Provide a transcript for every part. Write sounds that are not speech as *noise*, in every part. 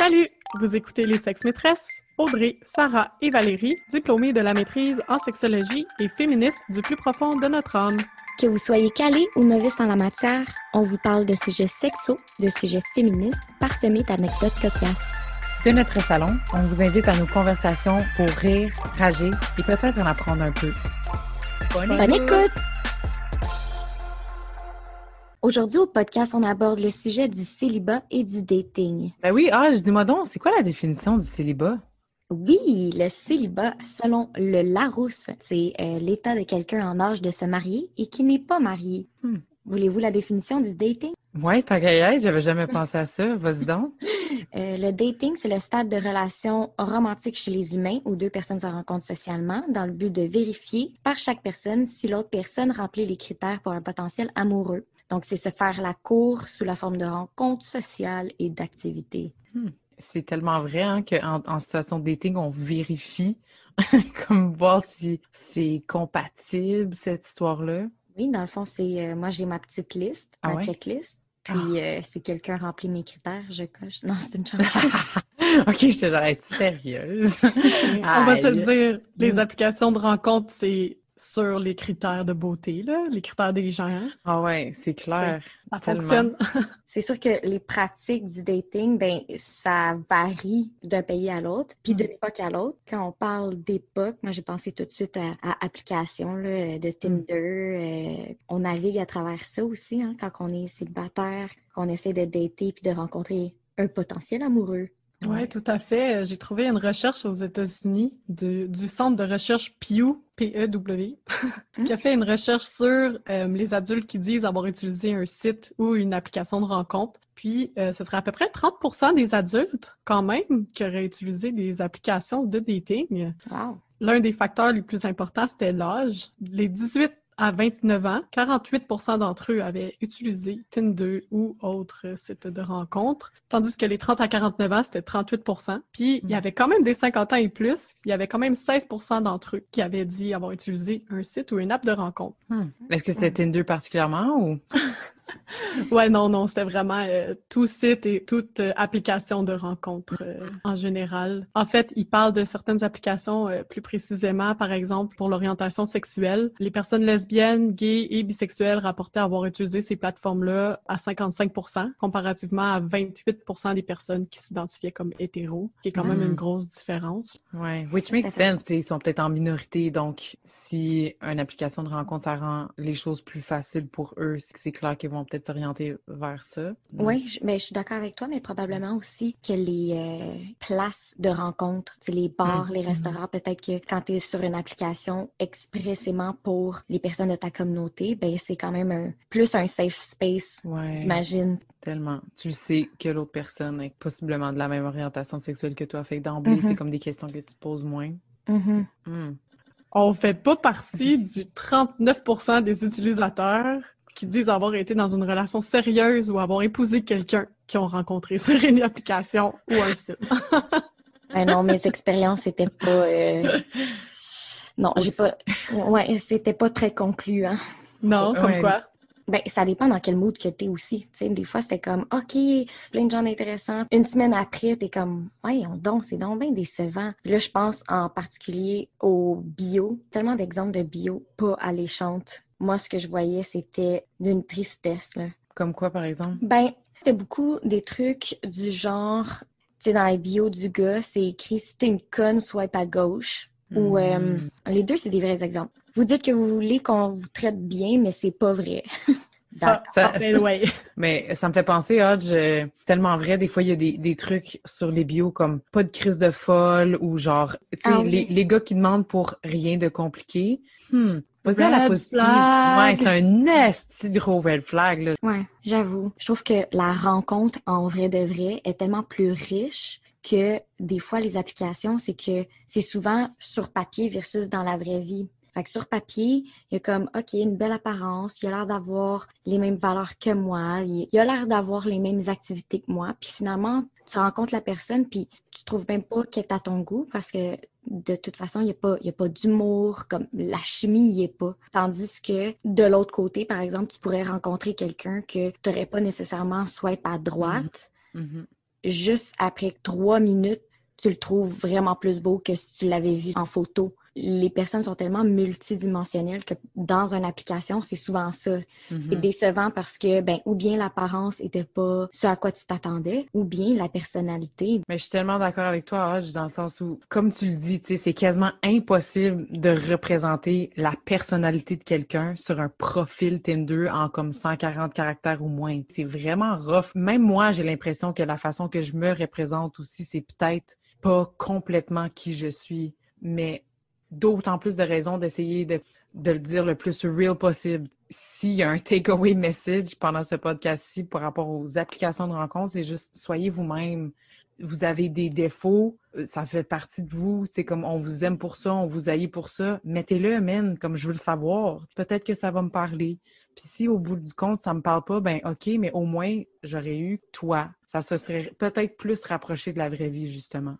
Salut! Vous écoutez Les Sexes Maîtresses? Audrey, Sarah et Valérie, diplômées de la maîtrise en sexologie et féministes du plus profond de notre âme. Que vous soyez calé ou novice en la matière, on vous parle de sujets sexos, de sujets féministes, parsemés d'anecdotes cocasses. De notre salon, on vous invite à nos conversations pour rire, rager et peut-être en apprendre un peu. Bonne, écoute! Aujourd'hui, au podcast, on aborde le sujet du célibat et du dating. Ben oui, ah, je dis-moi donc, c'est quoi la définition du célibat? Oui, le célibat, selon le Larousse, c'est euh, l'état de quelqu'un en âge de se marier et qui n'est pas marié. Hmm. Voulez-vous la définition du dating? Ouais, tant qu'à y j'avais jamais pensé à ça. Vas-y donc. *laughs* Euh, le dating, c'est le stade de relation romantique chez les humains où deux personnes se rencontrent socialement dans le but de vérifier par chaque personne si l'autre personne remplit les critères pour un potentiel amoureux. Donc, c'est se faire la cour sous la forme de rencontres sociales et d'activités. Hmm. C'est tellement vrai hein, qu'en en situation de dating, on vérifie, *laughs* comme voir si c'est compatible, cette histoire-là. Oui, dans le fond, c'est euh, moi, j'ai ma petite liste, Ah ma ouais? checklist. Puis, Ah. euh, si quelqu'un remplit mes critères, je coche. Non, c'est une chance. *laughs* ok, j'étais genre, es sérieuse? *laughs* On va se le dire, les Mm. applications de rencontre, c'est sur les critères de beauté, là, les critères des gens. Ah ouais, c'est clair. Ça fonctionne. *laughs* C'est sûr que les pratiques du dating, ben, ça varie d'un pays à l'autre, puis de l'époque à l'autre. Quand on parle d'époque, moi, j'ai pensé tout de suite à, à applications là, de Tinder. euh, on navigue à travers ça aussi, hein, quand on est célibataire, qu'on essaie de dater puis de rencontrer un potentiel amoureux. Oui, tout à fait. J'ai trouvé une recherche aux États-Unis du centre de recherche Pew, P-E-W, *laughs* qui a fait une recherche sur euh, les adultes qui disent avoir utilisé un site ou une application de rencontre. Puis, euh, ce serait à peu près 30% des adultes, quand même, qui auraient utilisé des applications de dating. Wow! L'un des facteurs les plus importants, c'était l'âge. Les 18 à 29 ans, 48% d'entre eux avaient utilisé Tinder ou autre site de rencontre, tandis que les 30 à 49 ans, c'était 38% Puis, il y avait quand même des 50 ans et plus, il y avait quand même 16% d'entre eux qui avaient dit avoir utilisé un site ou une app de rencontre. Hmm. Est-ce que c'était Tinder particulièrement ou? *laughs* *laughs* Ouais, non, non, c'était vraiment euh, tout site et toute euh, application de rencontre euh, en général. En fait, il parle de certaines applications euh, plus précisément, par exemple, pour l'orientation sexuelle. Les personnes lesbiennes, gays et bisexuelles rapportaient avoir utilisé ces plateformes-là à 55% comparativement à 28% des personnes qui s'identifiaient comme hétéros, qui est quand même une grosse différence. Ouais, which makes sense. tu sais, Ils sont peut-être en minorité, donc si une application de rencontre, ça rend les choses plus faciles pour eux, c'est que c'est clair qu'ils vont peut-être s'orienter vers ça. Oui, je, mais je suis d'accord avec toi, mais probablement aussi que les euh, places de rencontre, les bars, les restaurants, peut-être que quand tu es sur une application expressément pour les personnes de ta communauté, ben c'est quand même un, plus un safe space, Ouais, j'imagine. tellement. Tu sais que l'autre personne est possiblement de la même orientation sexuelle que toi. Fait que d'emblée, Mhm. c'est comme des questions que tu te poses moins. Hmm. On fait pas partie du 39% des utilisateurs qui disent avoir été dans une relation sérieuse ou avoir épousé quelqu'un qu'ils ont rencontré sur une application ou un site. *laughs* Ben non, mes expériences c'était pas. euh, Non, j'ai pas. Ouais, c'était pas très concluant. Non, comme Ouais. quoi? Ben, ça dépend dans quel mood que t'es aussi. Tu sais, des fois, c'était comme, OK, plein de gens intéressants. Une semaine après, t'es comme, ouais, on donc, c'est donc bien décevant. Puis là, je pense en particulier au bio. Tellement d'exemples de bio pas alléchantes. Moi, ce que je voyais, c'était d'une tristesse, là. Comme quoi, par exemple? Ben, c'était beaucoup des trucs du genre, tu sais, dans la bio du gars, c'est écrit, si t'es une conne, swipe à gauche. Ou, euh, Hmm. les deux, c'est des vrais exemples. Vous dites que vous voulez qu'on vous traite bien, mais c'est pas vrai. *laughs* Ah, Ça- ben ouais. *laughs* Mais ça me fait penser, Hodge, euh, tellement vrai, des fois, il y a des, des trucs sur les bios comme pas de crise de folle ou genre, tu sais, Ah oui. les, les gars qui demandent pour rien de compliqué. Hmm. Vas-y à la positive. Ouais, c'est un nasty gros red flag, là. Ouais, j'avoue. Je trouve que la rencontre en vrai de vrai est tellement plus riche que des fois les applications, c'est que c'est souvent sur papier versus dans la vraie vie. Fait que sur papier, il y a comme, OK, une belle apparence, il a l'air d'avoir les mêmes valeurs que moi, il il a l'air d'avoir les mêmes activités que moi. Puis finalement, tu rencontres la personne, puis tu trouves même pas qu'elle est à ton goût parce que de toute façon, il n'y a pas, il y a pas d'humour, comme la chimie n'y est pas. Tandis que de l'autre côté, par exemple, tu pourrais rencontrer quelqu'un que tu n'aurais pas nécessairement swipe à droite, Mhm. juste après trois minutes, tu le trouves vraiment plus beau que si tu l'avais vu en photo les personnes sont tellement multidimensionnelles que dans une application, c'est souvent ça. C'est Mhm. décevant parce que, ben, ou bien l'apparence était pas ce à quoi tu t'attendais, ou bien la personnalité. Mais je suis tellement d'accord avec toi, Hodge, dans le sens où, comme tu le dis, c'est quasiment impossible de représenter la personnalité de quelqu'un sur un profil Tinder en comme 140 caractères ou moins. C'est vraiment rough. Même moi, j'ai l'impression que la façon que je me représente aussi, c'est peut-être pas complètement qui je suis, mais d'autant plus de raisons d'essayer de, le dire le plus real possible. S'il y a un takeaway message pendant ce podcast-ci par rapport aux applications de rencontres, c'est juste soyez vous-même. Vous avez des défauts, euh, ça fait partie de vous. C'est comme on vous aime pour ça, on vous haït pour ça. Mettez-le, man, comme je veux le savoir. Peut-être que ça va me parler. Puis si au bout du compte, ça me parle pas, ben OK, mais au moins, j'aurais eu toi. Ça se serait peut-être plus rapproché de la vraie vie, justement.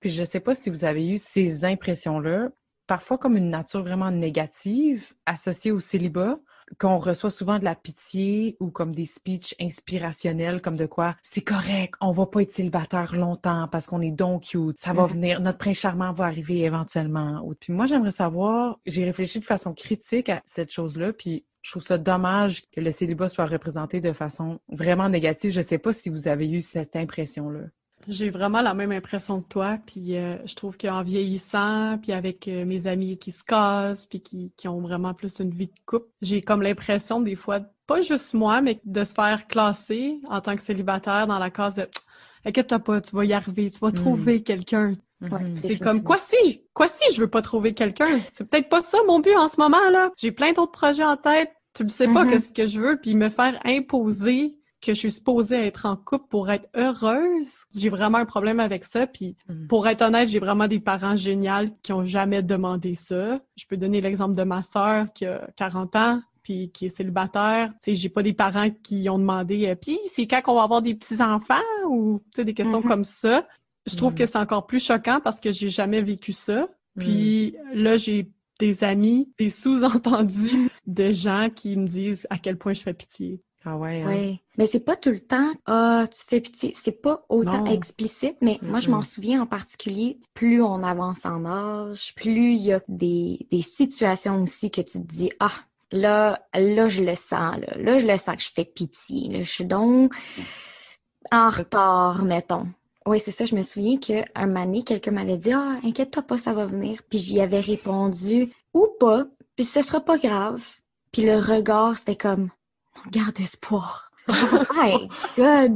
Puis je sais pas si vous avez eu ces impressions-là, parfois comme une nature vraiment négative associée au célibat, qu'on reçoit souvent de la pitié ou comme des speeches inspirationnels comme de quoi c'est correct, on va pas être célibataire longtemps parce qu'on est donc cute, ça va Mhm. venir, notre prince charmant va arriver éventuellement. Puis moi j'aimerais savoir, j'ai réfléchi de façon critique à cette chose-là, puis je trouve ça dommage que le célibat soit représenté de façon vraiment négative. Je sais pas si vous avez eu cette impression-là. J'ai vraiment la même impression que toi, puis euh, je trouve qu'en vieillissant, puis avec euh, mes amis qui se cassent, puis qui, qui ont vraiment plus une vie de couple, j'ai comme l'impression des fois, pas juste moi, mais de se faire classer en tant que célibataire dans la case de « Inquiète-toi pas, tu vas y arriver, tu vas trouver quelqu'un. Ouais. C'est comme quoi si, quoi si je veux pas trouver quelqu'un? C'est peut-être pas ça mon but en ce moment là. J'ai plein d'autres projets en tête. Tu le sais pas Mhm. qu'est-ce que je veux, puis me faire imposer que je suis supposée être en couple pour être heureuse. J'ai vraiment un problème avec ça. Puis Mhm. pour être honnête, j'ai vraiment des parents géniaux qui ont jamais demandé ça. Je peux donner l'exemple de ma sœur qui a 40 ans puis qui est célibataire. Tu sais, j'ai pas des parents qui ont demandé euh, puis c'est quand qu'on va avoir des petits enfants ou tu sais des questions Mhm. comme ça. Je trouve que c'est encore plus choquant parce que j'ai jamais vécu ça. Puis là, j'ai des amis, des sous-entendus de gens qui me disent à quel point je fais pitié. Ah ouais, hein? Oui. Mais c'est pas tout le temps, ah, tu fais pitié. C'est pas autant Non. explicite, mais moi, je m'en Mm-mm. souviens en particulier, plus on avance en âge, plus il y a des, des situations aussi que tu te dis, ah, là, là, je le sens, là. Là, je le sens que je fais pitié, là. Je suis donc en retard, mettons. Oui, c'est ça. Je me souviens qu'un donné, quelqu'un m'avait dit, ah, inquiète-toi pas, ça va venir. Puis j'y avais répondu, ou pas, puis ce sera pas grave. Puis le regard, c'était comme, garde espoir. *laughs* Hey.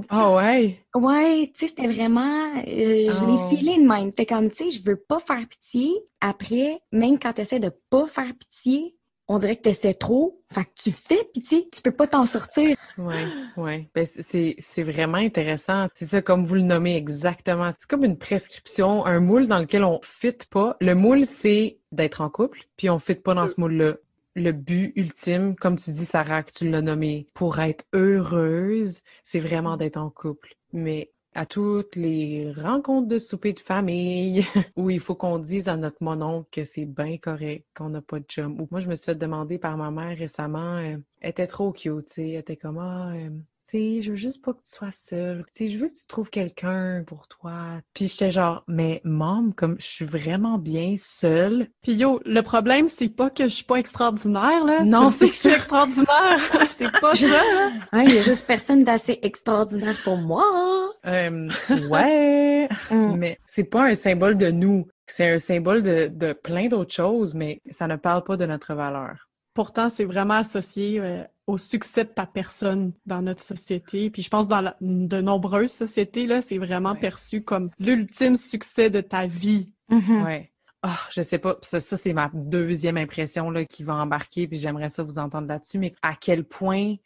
Ah ouais? Ouais, tu sais, c'était vraiment, euh, je Oh. l'ai filé de même. T'es comme, tu sais, je veux pas faire pitié. Après, même quand t'essaies de pas faire pitié, on dirait que t'essaies trop. Fait que tu fais pitié, tu peux pas t'en sortir. Oui, oui. Ben, c'est- vraiment intéressant. C'est ça, comme vous le nommez exactement. C'est comme une prescription, un moule dans lequel on fit pas. Le moule, c'est d'être en couple, puis on fit pas dans ce moule-là. Le but ultime, comme tu dis, Sarah, que tu l'as nommé, pour être heureuse, c'est vraiment d'être en couple. Mais à toutes les rencontres de souper de famille *laughs* où il faut qu'on dise à notre mononcle que c'est bien correct, qu'on n'a pas de chum. Ou moi, je me suis fait demander par ma mère récemment, euh, elle était trop cute, tu sais, elle était comme, ah, euh, sais, je veux juste pas que tu sois seule. Tu sais, je veux que tu trouves quelqu'un pour toi. Puis j'étais genre, mais maman, comme je suis vraiment bien seule. Puis yo, le problème, c'est pas que je suis pas extraordinaire, là. Non, c'est que je suis extraordinaire. *laughs* c'est pas ça, là. *laughs* Ouais, il y a juste personne d'assez extraordinaire pour moi. Euh, *laughs* ouais, Mm. mais c'est pas un symbole de nous. C'est un symbole de, de plein d'autres choses, mais ça ne parle pas de notre valeur. Pourtant, c'est vraiment associé euh, au succès de ta personne dans notre société. Puis je pense dans la- de nombreuses sociétés, là, c'est vraiment Ouais. perçu comme l'ultime succès de ta vie. Mhm. Ouais. Ah, je sais pas. Ça, ça c'est ma deuxième impression là, qui va embarquer, puis j'aimerais ça vous entendre là-dessus. Mais à quel point,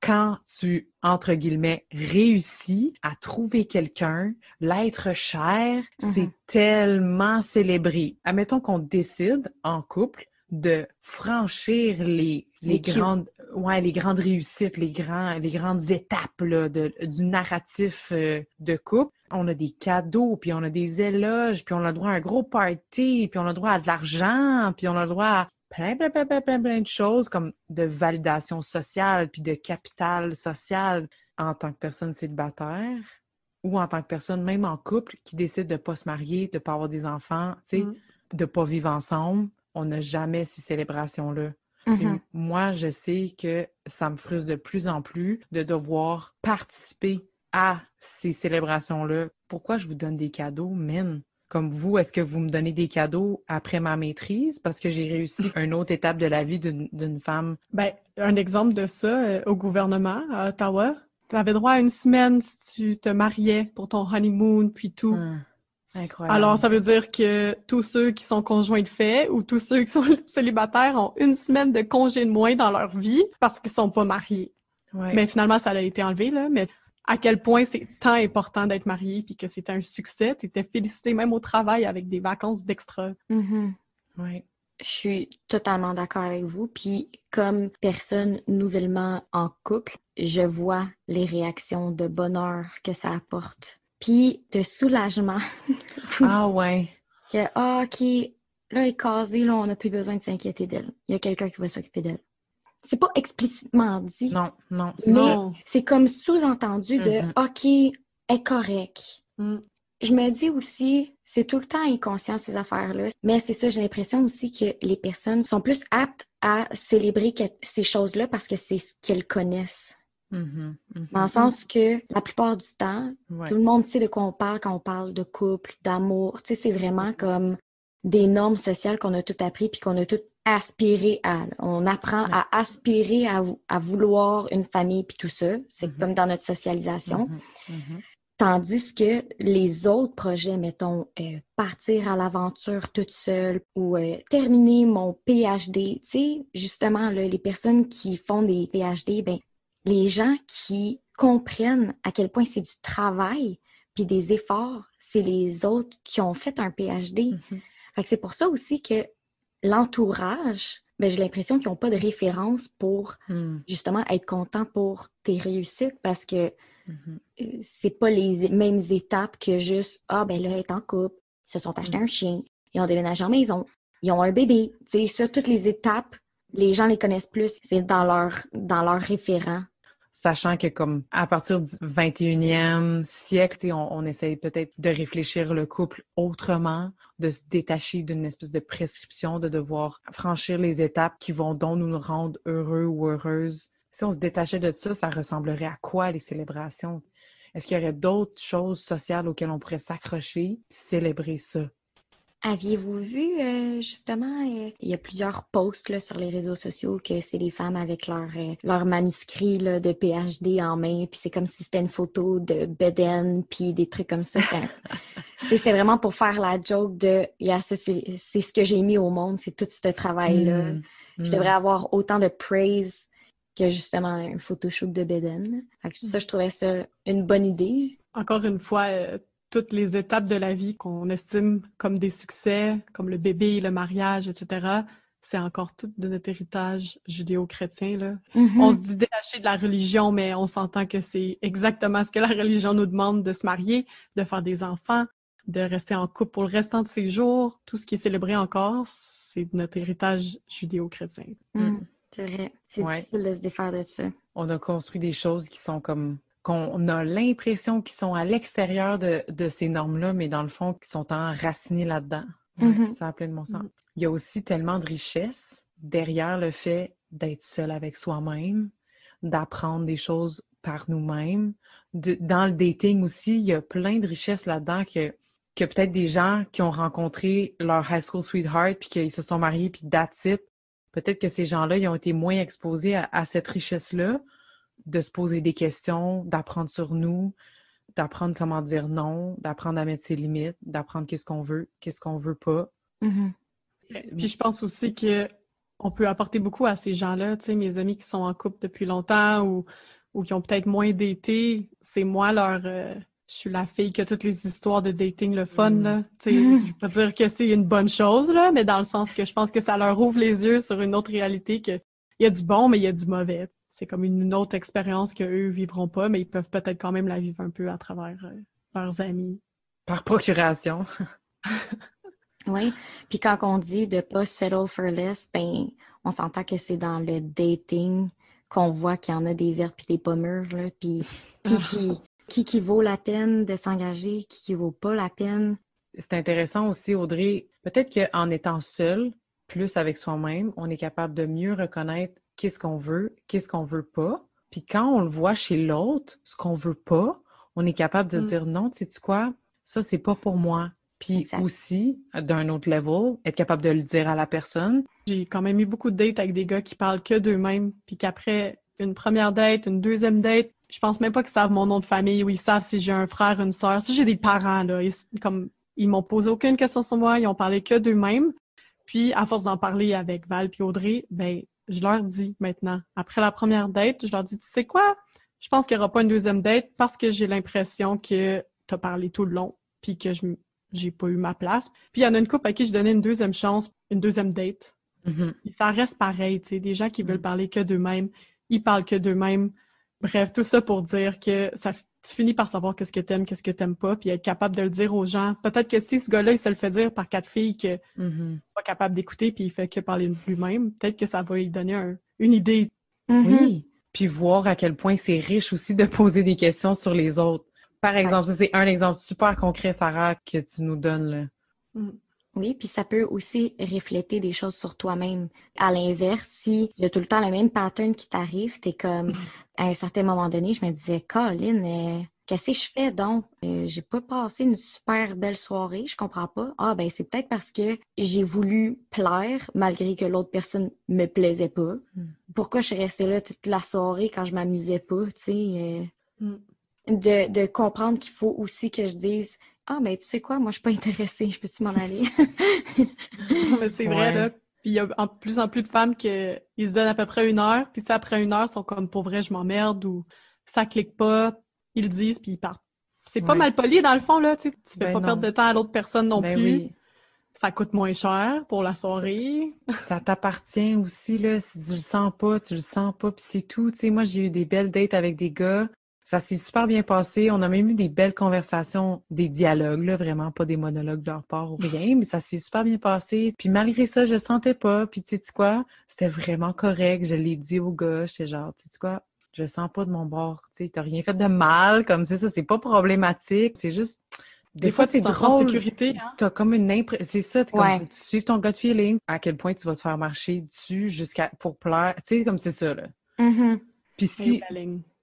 quand tu, entre guillemets, réussis à trouver quelqu'un, l'être cher, c'est Mhm. tellement célébré. Admettons qu'on décide en couple de franchir les, les, grandes ouais les grandes réussites les grands les grandes étapes là, de, du narratif euh, de couple on a des cadeaux puis on a des éloges puis on a le droit à un gros party puis on a le droit à de l'argent puis on a le droit à plein plein plein plein plein, plein de choses comme de validation sociale puis de capital social en tant que personne célibataire ou en tant que personne, même en couple, qui décide de ne pas se marier, de ne pas avoir des enfants, tu sais, Mm. de ne pas vivre ensemble, on n'a jamais ces célébrations-là. Mhm. Moi, je sais que ça me frustre de plus en plus de devoir participer à ces célébrations-là. Pourquoi je vous donne des cadeaux, men? Comme vous, est-ce que vous me donnez des cadeaux après ma maîtrise? Parce que j'ai réussi *laughs* une autre étape de la vie d'une d'une femme? Ben, un exemple de ça euh, au gouvernement à Ottawa, tu avais droit à une semaine si tu te mariais pour ton honeymoon, puis tout. Hum, Incroyable. Alors, ça veut dire que tous ceux qui sont conjoints de fait ou tous ceux qui sont *laughs* célibataires ont une semaine de congé de moins dans leur vie parce qu'ils sont pas mariés. Ouais. Mais finalement, ça a été enlevé, là. Mais à quel point c'est tant important d'être marié puis que c'était un succès. Tu étais félicité même au travail avec des vacances d'extra. Mhm. Ouais. Je suis totalement d'accord avec vous. Puis, comme personne nouvellement en couple, je vois les réactions de bonheur que ça apporte. Puis, de soulagement. *laughs* Ah ouais. que, ah, OK, là, elle est casée, là, on n'a plus besoin de s'inquiéter d'elle. Il y a quelqu'un qui va s'occuper d'elle. C'est pas explicitement dit. Non, non, c'est Mais-. C'est comme sous-entendu de, Mhm. OK, elle est correcte. Mm. Je me dis aussi, c'est tout le temps inconscient ces affaires-là. Mais c'est ça, j'ai l'impression aussi que les personnes sont plus aptes à célébrer ces choses-là parce que c'est ce qu'elles connaissent. Mhm, mhm. Dans le sens que la plupart du temps, Ouais. tout le monde sait de quoi on parle quand on parle de couple, d'amour. Tu sais, c'est vraiment comme des normes sociales qu'on a toutes appris puis qu'on a toutes aspiré à. On apprend Ouais. à aspirer à, vou- à vouloir une famille puis tout ça. C'est Mhm. comme dans notre socialisation. Tandis que les autres projets, mettons, euh, partir à l'aventure toute seule ou euh, terminer mon PhD, tu sais, justement, là, les personnes qui font des PhD, ben, les gens qui comprennent à quel point c'est du travail puis des efforts, c'est les autres qui ont fait un PhD. Mhm. Fait que c'est pour ça aussi que l'entourage, ben, j'ai l'impression qu'ils n'ont pas de référence pour Mhm, justement être content pour tes réussites parce que mhm. euh, c'est pas les mêmes étapes que juste ah ben là, elle est en couple, ils se sont achetés un chien, ils ont déménagé en maison, ils ont un bébé. Tu sais, ça, toutes les étapes, les gens les connaissent plus, c'est dans leur dans leur référent. Sachant que comme à partir du 21e siècle, on, on essaye peut-être de réfléchir le couple autrement, de se détacher d'une espèce de prescription, de devoir franchir les étapes qui vont donc nous rendre heureux ou heureuses. Si on se détachait de ça, ça ressemblerait à quoi les célébrations? Est-ce qu'il y aurait d'autres choses sociales auxquelles on pourrait s'accrocher, célébrer ça? Aviez-vous vu euh, justement, euh, il y a plusieurs posts là, sur les réseaux sociaux que c'est des femmes avec leur, euh, leur manuscrit là, de PhD en main, puis c'est comme si c'était une photo de Beden, puis des trucs comme ça. *laughs* C'était- vraiment pour faire la joke de yeah, ça, c'est c'est ce que j'ai mis au monde, c'est tout ce travail-là. Mm, Je mm. devrais avoir autant de praise que justement un photoshoot de Beden. Que ça, je trouvais ça une bonne idée. Encore une fois, euh, toutes les étapes de la vie qu'on estime comme des succès, comme le bébé, le mariage, etc., c'est encore tout de notre héritage judéo-chrétien. Là. Mhm. On se dit détaché de la religion, mais on s'entend que c'est exactement ce que la religion nous demande de se marier, de faire des enfants, de rester en couple pour le restant de ses jours. Tout ce qui est célébré encore, c'est de notre héritage judéo-chrétien. Mm, C'est vrai. C'est Ouais. difficile de se défaire de ça. on a construit des choses qui sont comme qu'on a l'impression qu'ils sont à l'extérieur de, de ces normes-là, mais dans le fond, qui sont enracinés là-dedans. Ouais, Mhm. Ça a plein de bon sens. Mhm. Il y a aussi tellement de richesse derrière le fait d'être seul avec soi-même, d'apprendre des choses par nous-mêmes. Dans le dating aussi, il y a plein de richesses là-dedans que, que peut-être des gens qui ont rencontré leur high school sweetheart puis qu'ils se sont mariés puis that's it. Peut-être que ces gens-là, ils ont été moins exposés à, à cette richesse-là, de se poser des questions, d'apprendre sur nous, d'apprendre comment dire non, d'apprendre à mettre ses limites, d'apprendre qu'est-ce qu'on veut, qu'est-ce qu'on veut pas. Mhm. Puis je pense aussi que on peut apporter beaucoup à ces gens-là, tu sais, mes amis qui sont en couple depuis longtemps ou, ou qui ont peut-être moins daté, c'est moi leur euh, je suis la fille qui a toutes les histoires de dating le fun Mm. là, tu sais, je veux pas dire que c'est une bonne chose là, mais dans le sens que je pense que ça leur ouvre les yeux sur une autre réalité que il y a du bon mais il y a du mauvais. C'est comme une, autre expérience que eux vivront pas, mais ils peuvent peut-être quand même la vivre un peu à travers euh, leurs amis. Par procuration. *laughs* Oui. Puis quand on dit de pas settle for less, ben, on s'entend que c'est dans le dating qu'on voit qu'il y en a des vertes puis des pas mûres, là. Puis qui, *laughs* qui, qui qui vaut la peine de s'engager, qui qui vaut pas la peine. C'est intéressant aussi, Audrey. Peut-être qu'en étant seul, plus avec soi-même, on est capable de mieux reconnaître qu'est-ce qu'on veut, qu'est-ce qu'on veut pas. Puis quand on le voit chez l'autre, ce qu'on veut pas, on est capable de Mm. dire non, tu sais quoi, ça c'est pas pour moi. Puis Exact. aussi, d'un autre level, être capable de le dire à la personne. J'ai quand même eu beaucoup de dates avec des gars qui parlent que d'eux-mêmes, puis qu'après une première date, une deuxième date, je pense même pas qu'ils savent mon nom de famille ou ils savent si j'ai un frère, une sœur. Si j'ai des parents, là, ils, comme, ils m'ont posé aucune question sur moi, ils ont parlé que d'eux-mêmes. Puis, à force d'en parler avec Val puis Audrey, ben, je leur dis maintenant, après la première date, je leur dis, tu sais quoi? Je pense qu'il n'y aura pas une deuxième date parce que j'ai l'impression que tu as parlé tout le long, puis que je j'ai pas eu ma place. Puis il y en a une couple à qui je donnais une deuxième chance, une deuxième date. Mhm. Puis ça reste pareil, tu sais, des gens qui veulent Mm. parler que d'eux-mêmes, ils parlent que d'eux-mêmes. Bref, tout ça pour dire que ça, tu finis par savoir qu'est-ce que t'aimes, qu'est-ce que t'aimes pas, puis être capable de le dire aux gens. Peut-être que si ce gars-là, il se le fait dire par quatre filles qu'il n'est Mhm. pas capable d'écouter, puis il fait que parler de lui-même, peut-être que ça va lui donner un- une idée. Mhm. Oui. Puis voir à quel point c'est riche aussi de poser des questions sur les autres. Par exemple, ça c'est un exemple super concret, Sarah, que tu nous donnes là. Oui, puis ça peut aussi refléter des choses sur toi-même. À l'inverse, si il y a tout le temps le même pattern qui t'arrive, t'es comme, à un certain moment donné, je me disais, Colin, euh, qu'est-ce que je fais donc? Euh, j'ai pas passé une super belle soirée, je comprends pas. Ah, ben c'est peut-être parce que j'ai voulu plaire malgré que l'autre personne me plaisait pas. Mm. Pourquoi je suis restée là toute la soirée quand je m'amusais pas, tu sais? euh, Mm. de, de comprendre qu'il faut aussi que je dise Ah, ben tu sais quoi, moi je suis pas intéressée, je peux-tu m'en aller? *laughs* Mais c'est vrai, Ouais. là. Puis il y a en plus en plus de femmes qui se donnent à peu près une heure, puis ça, après une heure, ils sont comme pour vrai, je m'emmerde ou ça clique pas, ils le disent, puis ils partent. C'est pas Ouais. mal poli dans le fond, là, tu sais, tu fais Ben pas non. perdre de temps à l'autre personne non Ben plus. oui. Ça coûte moins cher pour la soirée. Ça t'appartient aussi, là. Si tu le sens pas, tu le sens pas, puis c'est tout. Tu sais, moi, j'ai eu des belles dates avec des gars. Ça s'est super bien passé. On a même eu des belles conversations, des dialogues, là, vraiment pas des monologues de leur part ou rien, mais ça s'est super bien passé. Puis malgré ça, je le sentais pas. Puis tu sais -tu quoi? C'était vraiment correct. Je l'ai dit au gars. J'étais genre, tu sais -tu quoi? Je le sens pas de mon bord. Tu sais, t'as rien fait de mal, comme ça, ça, c'est pas problématique. C'est juste... Des, fois, c'est drôle. sécurité, hein? T'as comme une impression. C'est ça, t'es comme, Ouais. tu suives ton gut feeling. À quel point tu vas te faire marcher dessus jusqu'à pour plaire. Tu sais, comme c'est ça, là. Mhm. Puis si.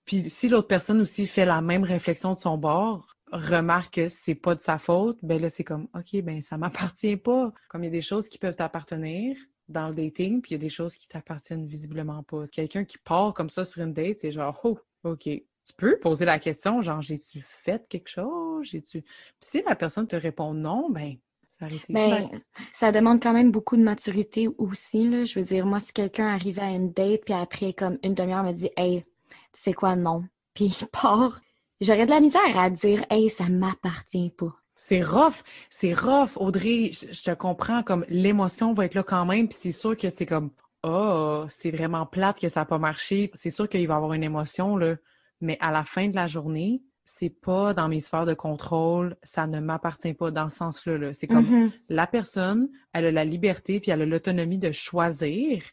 Puis si l'autre personne aussi fait la même réflexion de son bord, remarque que c'est pas de sa faute, ben là, c'est comme, OK, ben ça m'appartient pas. Comme il y a des choses qui peuvent t'appartenir dans le dating, puis il y a des choses qui t'appartiennent visiblement pas. Quelqu'un qui part comme ça sur une date, c'est genre, oh, OK. Tu peux poser la question, genre, j'ai-tu fait quelque chose? J'ai-tu? Puis si la personne te répond non, ben, ça arrête. Ben, ça demande quand même beaucoup de maturité aussi, là. Je veux dire, moi, si quelqu'un arrivait à une date, puis après, comme une demi-heure, me dit Hey, tu sais quoi, non. Puis il part, j'aurais de la misère à dire Hey, ça m'appartient pas. C'est rough, c'est rough, Audrey. Je, te comprends, comme l'émotion va être là quand même, puis c'est sûr que c'est comme oh, c'est vraiment plate que ça n'a pas marché. C'est sûr qu'il va y avoir une émotion là, mais à la fin de la journée, c'est pas dans mes sphères de contrôle, ça ne m'appartient pas dans ce sens-là. Là. C'est comme Mhm. la personne, elle a la liberté puis elle a l'autonomie de choisir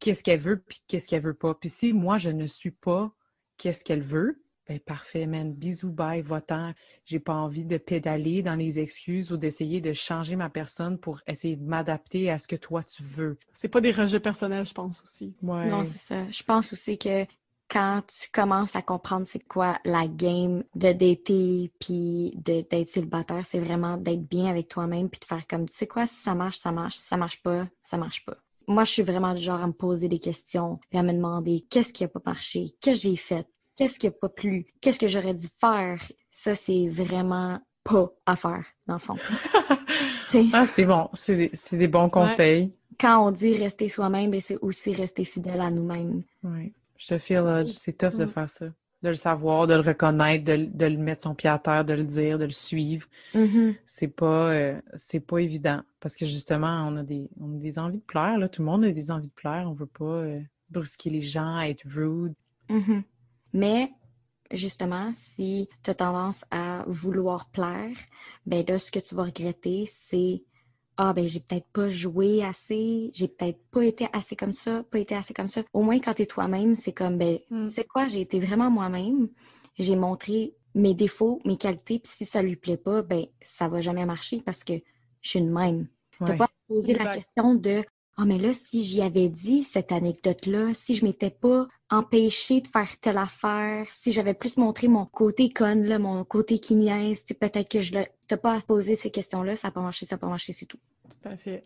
qu'est-ce qu'elle veut puis qu'est-ce qu'elle veut pas. Puis si moi je ne suis pas qu'est-ce qu'elle veut, ben parfait, man. Bisous, bye, va-t'en. J'ai pas envie de pédaler dans les excuses ou d'essayer de changer ma personne pour essayer de m'adapter à ce que toi tu veux. C'est pas des rejets personnels, je pense aussi. Ouais. Non, c'est ça. Je pense aussi que quand tu commences à comprendre c'est quoi la game de dater puis de- d'être célibataire, c'est vraiment d'être bien avec toi-même puis de faire comme tu sais quoi, si ça marche, ça marche, si ça marche pas, ça marche pas. Moi, je suis vraiment du genre à me poser des questions et à me demander qu'est-ce qui a pas marché, qu'est-ce que j'ai fait, qu'est-ce qui a pas plu, qu'est-ce que j'aurais dû faire? Ça, c'est vraiment pas à faire, dans le fond. *laughs* Ah, c'est bon. C'est des, bons conseils. quand on dit rester soi-même, ben, c'est aussi rester fidèle à nous-mêmes. Ouais. Je te feel, Hodge. C'est tough de Mm. faire ça. De le savoir, de le reconnaître, de, le- de le mettre son pied à terre, de le dire, de le suivre. Mhm. c'est pas euh, c'est pas évident parce que justement on a des on a des envies de plaire là tout le monde a des envies de plaire on veut pas euh, brusquer les gens être rude Mhm. Mais justement, si tu as tendance à vouloir plaire, ben là, ce que tu vas regretter, c'est Ah, ben j'ai peut-être pas joué assez, j'ai peut-être pas été assez comme ça, pas été assez comme ça. Au moins, quand tu es toi-même, c'est comme ben, Mm. tu sais quoi, j'ai été vraiment moi-même. J'ai montré mes défauts, mes qualités, puis si ça lui plaît pas, ben ça va jamais marcher parce que je suis une même. Tu pas poser la question de Ah, mais là, si j'y avais dit cette anecdote-là, si je m'étais pas empêchée de faire telle affaire, si j'avais plus montré mon côté conne, là, mon côté quiniaise, peut-être que je n'ai pas à se poser ces questions-là, ça n'a pas marché, ça n'a pas marché, c'est tout. Tout à fait.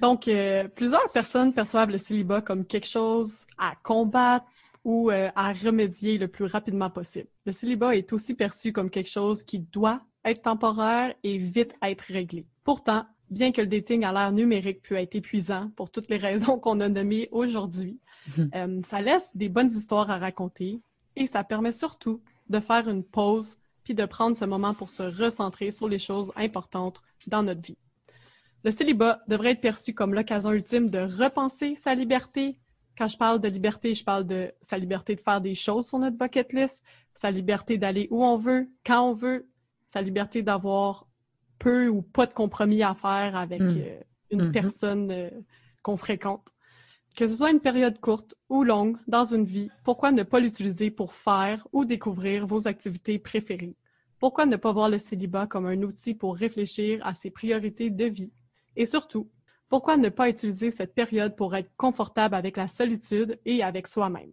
Donc, euh, plusieurs personnes perçoivent le célibat comme quelque chose à combattre ou euh, à remédier le plus rapidement possible. Le célibat est aussi perçu comme quelque chose qui doit être temporaire et vite être réglé. Pourtant, bien que le dating à l'ère numérique peut être épuisant pour toutes les raisons *laughs* qu'on a nommées aujourd'hui, *laughs* euh, ça laisse des bonnes histoires à raconter et ça permet surtout de faire une pause puis de prendre ce moment pour se recentrer sur les choses importantes dans notre vie. Le célibat devrait être perçu comme l'occasion ultime de repenser sa liberté. Quand je parle de liberté, je parle de sa liberté de faire des choses sur notre bucket list, sa liberté d'aller où on veut, quand on veut, sa liberté d'avoir peu ou pas de compromis à faire avec hmm. euh, une hmm. personne euh, qu'on fréquente. Que ce soit une période courte ou longue dans une vie, pourquoi ne pas l'utiliser pour faire ou découvrir vos activités préférées? Pourquoi ne pas voir le célibat comme un outil pour réfléchir à ses priorités de vie? Et surtout, pourquoi ne pas utiliser cette période pour être confortable avec la solitude et avec soi-même?